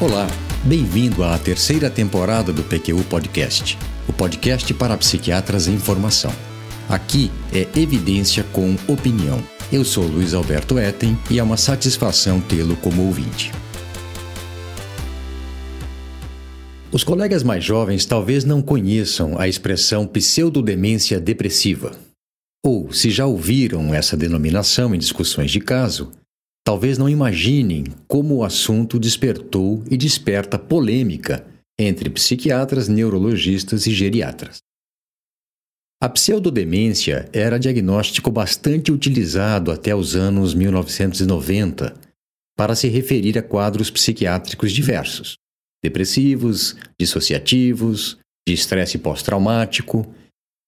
Olá, bem-vindo à terceira temporada do PQU Podcast, o podcast para psiquiatras em formação. Aqui é evidência com opinião. Eu sou Luiz Alberto Etten e é uma satisfação tê-lo como ouvinte. Os colegas mais jovens talvez não conheçam a expressão pseudodemência depressiva. Ou, se já ouviram essa denominação em discussões de caso, talvez não imaginem como o assunto despertou e desperta polêmica entre psiquiatras, neurologistas e geriatras. A pseudodemência era diagnóstico bastante utilizado até os anos 1990 para se referir a quadros psiquiátricos diversos, depressivos, dissociativos, de estresse pós-traumático,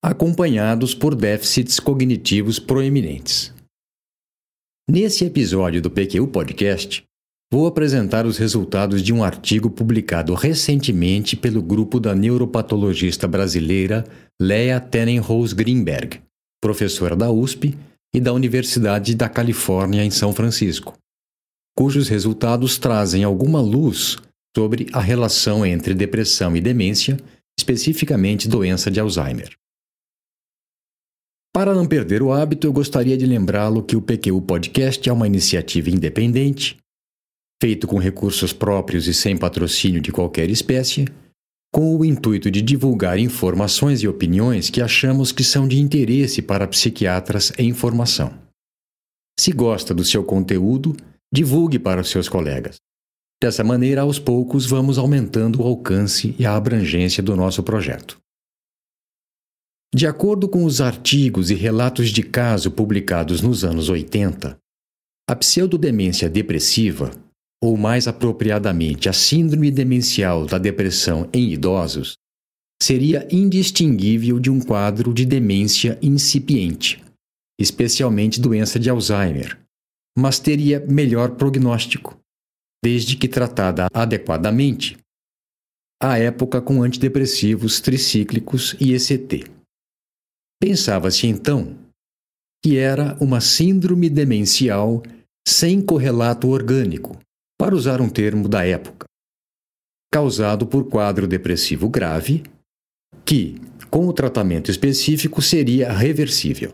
acompanhados por déficits cognitivos proeminentes. Nesse episódio do PQU Podcast, vou apresentar os resultados de um artigo publicado recentemente pelo grupo da neuropatologista brasileira Lea Tenenhaus Greenberg, professora da USP e da Universidade da Califórnia em São Francisco, cujos resultados trazem alguma luz sobre a relação entre depressão e demência, especificamente doença de Alzheimer. Para não perder o hábito, eu gostaria de lembrá-lo que o PQU Podcast é uma iniciativa independente, feito com recursos próprios e sem patrocínio de qualquer espécie, com o intuito de divulgar informações e opiniões que achamos que são de interesse para psiquiatras em formação. Se gosta do seu conteúdo, divulgue para os seus colegas. Dessa maneira, aos poucos, vamos aumentando o alcance e a abrangência do nosso projeto. De acordo com os artigos e relatos de caso publicados nos anos 80, a pseudodemência depressiva, ou mais apropriadamente a síndrome demencial da depressão em idosos, seria indistinguível de um quadro de demência incipiente, especialmente doença de Alzheimer, mas teria melhor prognóstico, desde que tratada adequadamente, à época com antidepressivos tricíclicos e ECT. Pensava-se então que era uma síndrome demencial sem correlato orgânico, para usar um termo da época, causado por quadro depressivo grave, que, com o tratamento específico, seria reversível.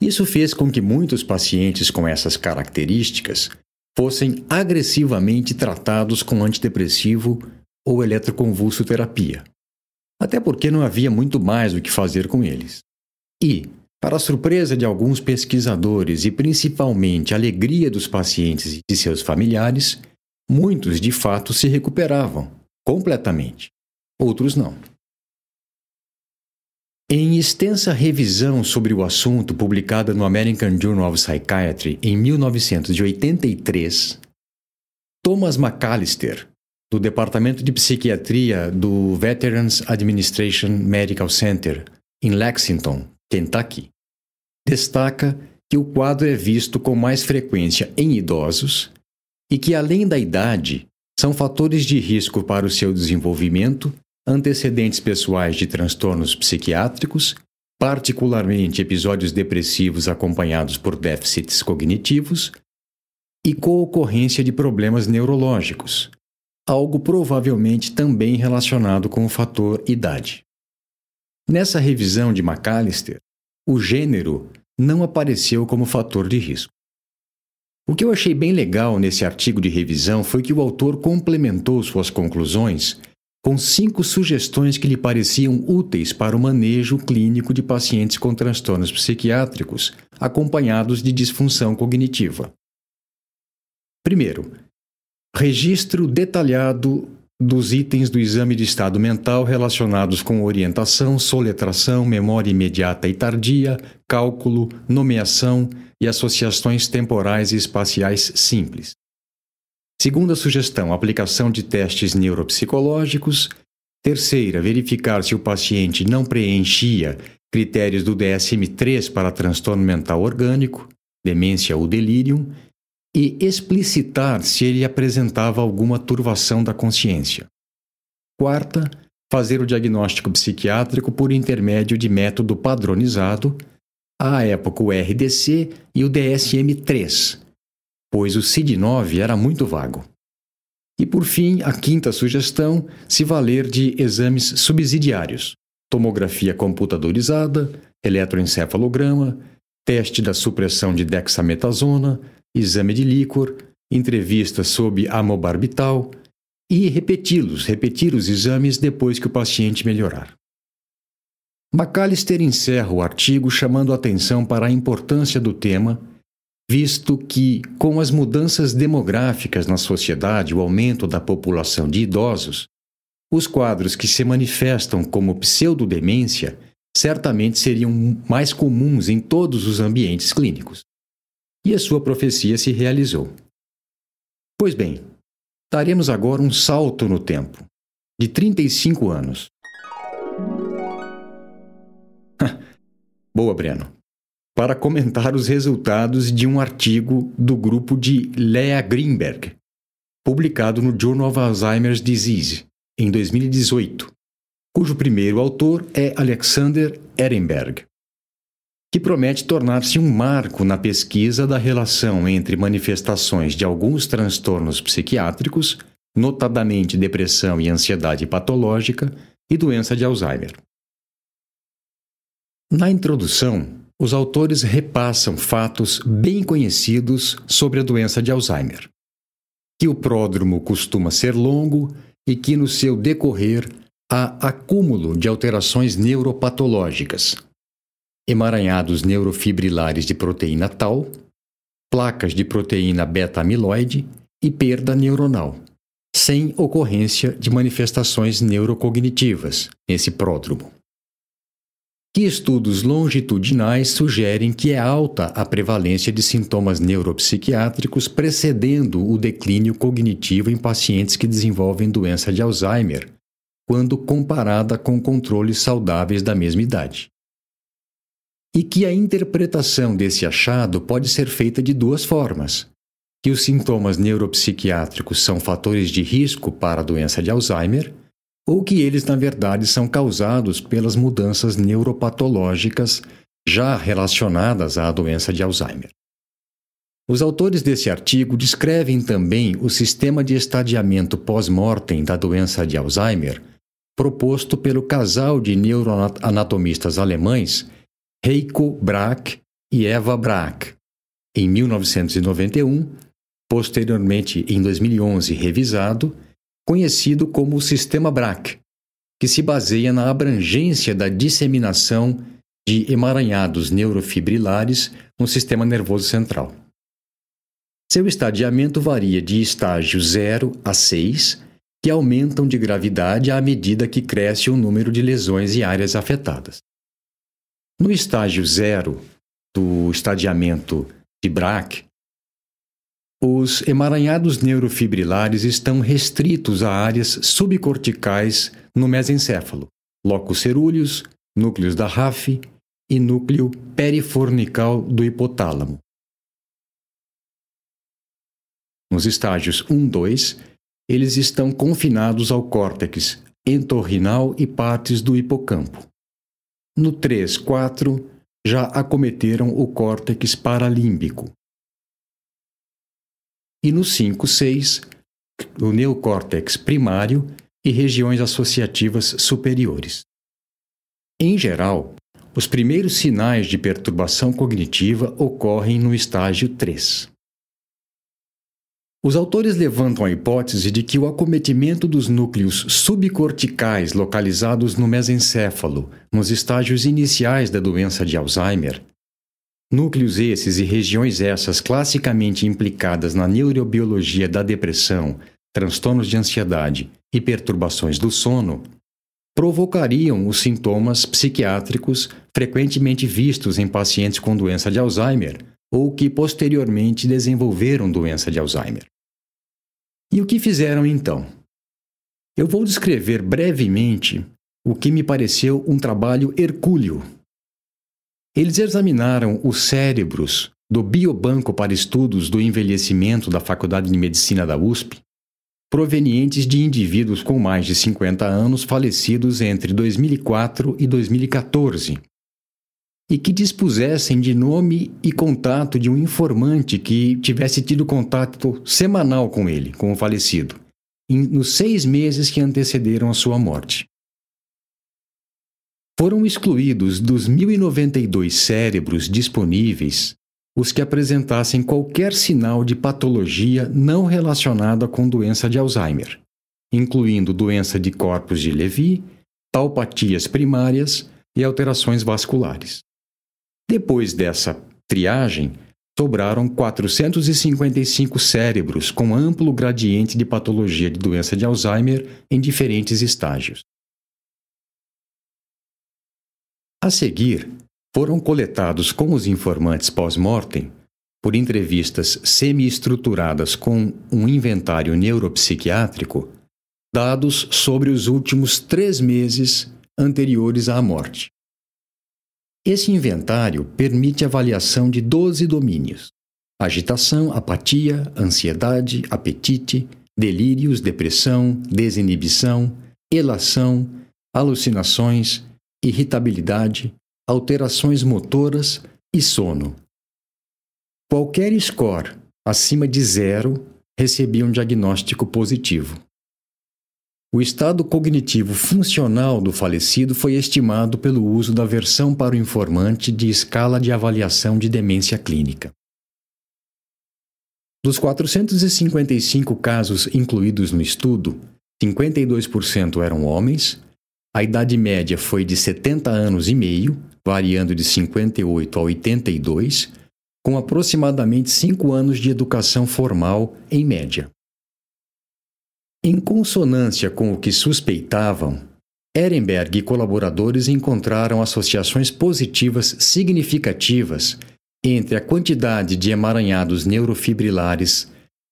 Isso fez com que muitos pacientes com essas características fossem agressivamente tratados com antidepressivo ou eletroconvulsoterapia até porque não havia muito mais o que fazer com eles. E, para a surpresa de alguns pesquisadores e principalmente a alegria dos pacientes e de seus familiares, muitos de fato se recuperavam completamente, outros não. Em extensa revisão sobre o assunto publicada no American Journal of Psychiatry em 1983, Thomas McAllister do Departamento de Psiquiatria do Veterans Administration Medical Center, em Lexington, Kentucky, destaca que o quadro é visto com mais frequência em idosos e que, além da idade, são fatores de risco para o seu desenvolvimento, antecedentes pessoais de transtornos psiquiátricos, particularmente episódios depressivos acompanhados por déficits cognitivos, e co-ocorrência de problemas neurológicos, algo provavelmente também relacionado com o fator idade. Nessa revisão de McAllister, o gênero não apareceu como fator de risco. O que eu achei bem legal nesse artigo de revisão foi que o autor complementou suas conclusões com cinco sugestões que lhe pareciam úteis para o manejo clínico de pacientes com transtornos psiquiátricos acompanhados de disfunção cognitiva. Primeiro, registro detalhado dos itens do exame de estado mental relacionados com orientação, soletração, memória imediata e tardia, cálculo, nomeação e associações temporais e espaciais simples. Segunda sugestão, aplicação de testes neuropsicológicos. Terceira, verificar se o paciente não preenchia critérios do DSM-3 para transtorno mental orgânico, demência ou delírio e explicitar se ele apresentava alguma turvação da consciência. Quarta, fazer o diagnóstico psiquiátrico por intermédio de método padronizado, à época o RDC e o DSM-3, pois o CID-9 era muito vago. E por fim, a quinta sugestão, se valer de exames subsidiários: tomografia computadorizada, eletroencefalograma, teste da supressão de dexametasona, exame de líquor, entrevista sob amobarbital e repeti-los, repetir os exames depois que o paciente melhorar. McAllister encerra o artigo chamando atenção para a importância do tema, visto que, com as mudanças demográficas na sociedade, o aumento da população de idosos, os quadros que se manifestam como pseudodemência certamente seriam mais comuns em todos os ambientes clínicos. E a sua profecia se realizou. Pois bem, daremos agora um salto no tempo, de 35 anos. Boa, Breno. Para comentar os resultados de um artigo do grupo de Lea Greenberg, publicado no Journal of Alzheimer's Disease, em 2018, cujo primeiro autor é Alexander Ehrenberg, que promete tornar-se um marco na pesquisa da relação entre manifestações de alguns transtornos psiquiátricos, notadamente depressão e ansiedade patológica, e doença de Alzheimer. Na introdução, os autores repassam fatos bem conhecidos sobre a doença de Alzheimer. Que o pródromo costuma ser longo e que, no seu decorrer, há acúmulo de alterações neuropatológicas, emaranhados neurofibrilares de proteína tal, placas de proteína beta-amiloide e perda neuronal, sem ocorrência de manifestações neurocognitivas nesse pródromo. Que estudos longitudinais sugerem que é alta a prevalência de sintomas neuropsiquiátricos precedendo o declínio cognitivo em pacientes que desenvolvem doença de Alzheimer, quando comparada com controles saudáveis da mesma idade. E que a interpretação desse achado pode ser feita de duas formas: que os sintomas neuropsiquiátricos são fatores de risco para a doença de Alzheimer, ou que eles, na verdade, são causados pelas mudanças neuropatológicas já relacionadas à doença de Alzheimer. Os autores desse artigo descrevem também o sistema de estadiamento pós-mortem da doença de Alzheimer proposto pelo casal de neuroanatomistas alemães Heiko Brack e Eva Brack, em 1991, posteriormente em 2011 revisado, conhecido como o Sistema Brack, que se baseia na abrangência da disseminação de emaranhados neurofibrilares no sistema nervoso central. Seu estadiamento varia de estágio 0 a 6 que aumentam de gravidade à medida que cresce o número de lesões e áreas afetadas. No estágio zero do estadiamento de Braque, os emaranhados neurofibrilares estão restritos a áreas subcorticais no mesencéfalo, locus cerúleus, núcleos da RAF e núcleo perifornical do hipotálamo. Nos estágios 1, 2, eles estão confinados ao córtex entorrinal e partes do hipocampo. No 3, 4, já acometeram o córtex paralímbico. E no 5, 6, o neocórtex primário e regiões associativas superiores. Em geral, os primeiros sinais de perturbação cognitiva ocorrem no estágio 3. Os autores levantam a hipótese de que o acometimento dos núcleos subcorticais localizados no mesencéfalo, nos estágios iniciais da doença de Alzheimer, núcleos esses e regiões essas classicamente implicadas na neurobiologia da depressão, transtornos de ansiedade e perturbações do sono, provocariam os sintomas psiquiátricos frequentemente vistos em pacientes com doença de Alzheimer ou que posteriormente desenvolveram doença de Alzheimer. E o que fizeram então? Eu vou descrever brevemente o que me pareceu um trabalho hercúleo. Eles examinaram os cérebros do Biobanco para Estudos do Envelhecimento da Faculdade de Medicina da USP, provenientes de indivíduos com mais de 50 anos falecidos entre 2004 e 2014, e que dispusessem de nome e contato de um informante que tivesse tido contato semanal com ele, com o falecido, nos seis meses que antecederam a sua morte. Foram excluídos dos 1.092 cérebros disponíveis os que apresentassem qualquer sinal de patologia não relacionada com doença de Alzheimer, incluindo doença de corpos de Levy, taupatias primárias e alterações vasculares. Depois dessa triagem, sobraram 455 cérebros com amplo gradiente de patologia de doença de Alzheimer em diferentes estágios. A seguir, foram coletados com os informantes pós-mortem, por entrevistas semi-estruturadas com um inventário neuropsiquiátrico, dados sobre os últimos três meses anteriores à morte. Esse inventário permite avaliação de 12 domínios: agitação, apatia, ansiedade, apetite, delírios, depressão, desinibição, elação, alucinações, irritabilidade, alterações motoras e sono. Qualquer score acima de zero recebia um diagnóstico positivo. O estado cognitivo funcional do falecido foi estimado pelo uso da versão para o informante de escala de avaliação de demência clínica. Dos 455 casos incluídos no estudo, 52% eram homens, a idade média foi de 70 anos e meio variando de 58 a 82, com aproximadamente cinco anos de educação formal em média. Em consonância com o que suspeitavam, Ehrenberg e colaboradores encontraram associações positivas significativas entre a quantidade de emaranhados neurofibrilares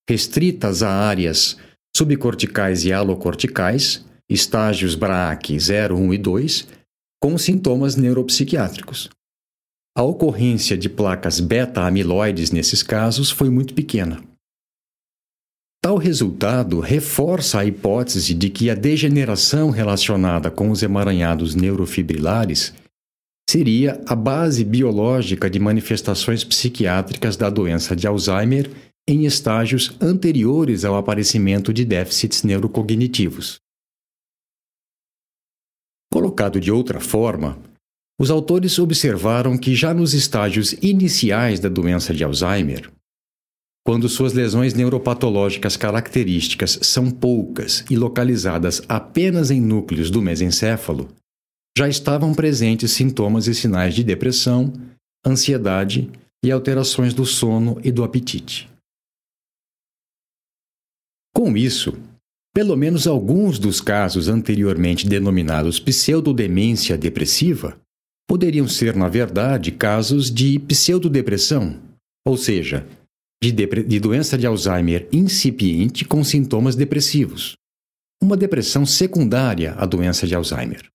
restritas a áreas subcorticais e alocorticais, estágios BRAC 0, 1 e 2, com sintomas neuropsiquiátricos. A ocorrência de placas beta-amiloides nesses casos foi muito pequena. Tal resultado reforça a hipótese de que a degeneração relacionada com os emaranhados neurofibrilares seria a base biológica de manifestações psiquiátricas da doença de Alzheimer em estágios anteriores ao aparecimento de déficits neurocognitivos. Colocado de outra forma, os autores observaram que já nos estágios iniciais da doença de Alzheimer, quando suas lesões neuropatológicas características são poucas e localizadas apenas em núcleos do mesencéfalo, já estavam presentes sintomas e sinais de depressão, ansiedade e alterações do sono e do apetite. Com isso, pelo menos alguns dos casos anteriormente denominados pseudodemência depressiva poderiam ser, na verdade, casos de pseudodepressão, ou seja, de, de doença de Alzheimer incipiente com sintomas depressivos, uma depressão secundária à doença de Alzheimer.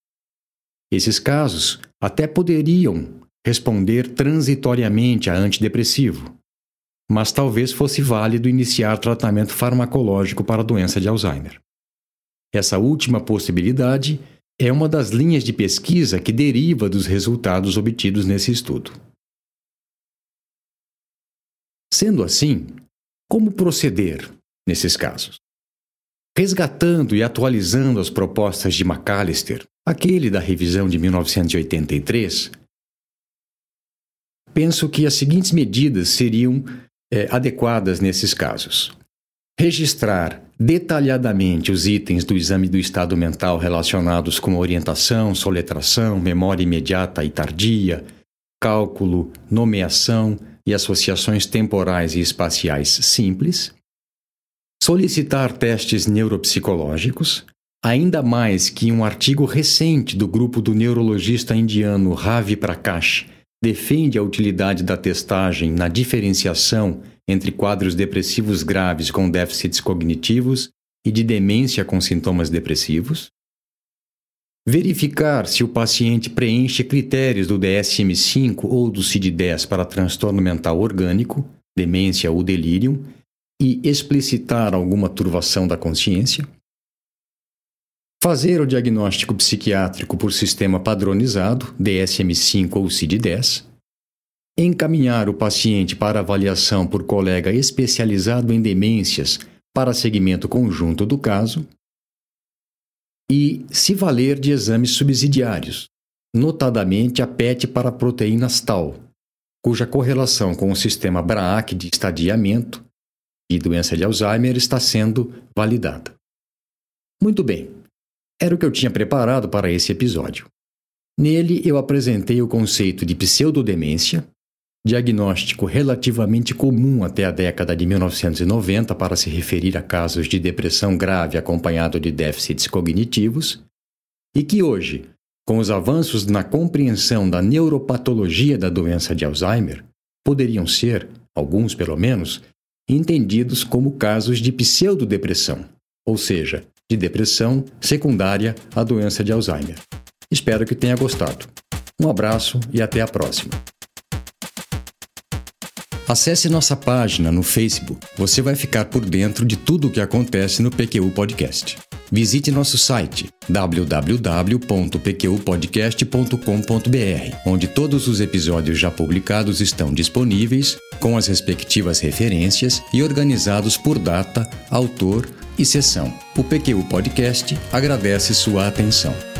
Esses casos até poderiam responder transitoriamente a antidepressivo, mas talvez fosse válido iniciar tratamento farmacológico para a doença de Alzheimer. Essa última possibilidade é uma das linhas de pesquisa que deriva dos resultados obtidos nesse estudo. Sendo assim, como proceder nesses casos? Resgatando e atualizando as propostas de McAllister, aquele da revisão de 1983, penso que as seguintes medidas seriam é, adequadas nesses casos. Registrar detalhadamente os itens do exame do estado mental relacionados com orientação, soletração, memória imediata e tardia, cálculo, nomeação e associações temporais e espaciais simples. Solicitar testes neuropsicológicos, ainda mais que um artigo recente do grupo do neurologista indiano Ravi Prakash defende a utilidade da testagem na diferenciação entre quadros depressivos graves com déficits cognitivos e de demência com sintomas depressivos. Verificar se o paciente preenche critérios do DSM-5 ou do CID-10 para transtorno mental orgânico, demência ou delírio, e explicitar alguma turvação da consciência. Fazer o diagnóstico psiquiátrico por sistema padronizado, DSM-5 ou CID-10. Encaminhar o paciente para avaliação por colega especializado em demências para seguimento conjunto do caso e se valer de exames subsidiários, notadamente a PET para proteínas tal, cuja correlação com o sistema BRAAC de estadiamento e doença de Alzheimer está sendo validada. Muito bem, era o que eu tinha preparado para esse episódio. Nele eu apresentei o conceito de pseudodemência, diagnóstico relativamente comum até a década de 1990 para se referir a casos de depressão grave acompanhado de déficits cognitivos, e que hoje, com os avanços na compreensão da neuropatologia da doença de Alzheimer, poderiam ser, alguns pelo menos, entendidos como casos de pseudodepressão, ou seja, de depressão secundária à doença de Alzheimer. Espero que tenha gostado. Um abraço e até a próxima. Acesse nossa página no Facebook. Você vai ficar por dentro de tudo o que acontece no PQU Podcast. Visite nosso site www.pqpodcast.com.br, onde todos os episódios já publicados estão disponíveis, com as respectivas referências e organizados por data, autor e sessão. O PQU Podcast agradece sua atenção.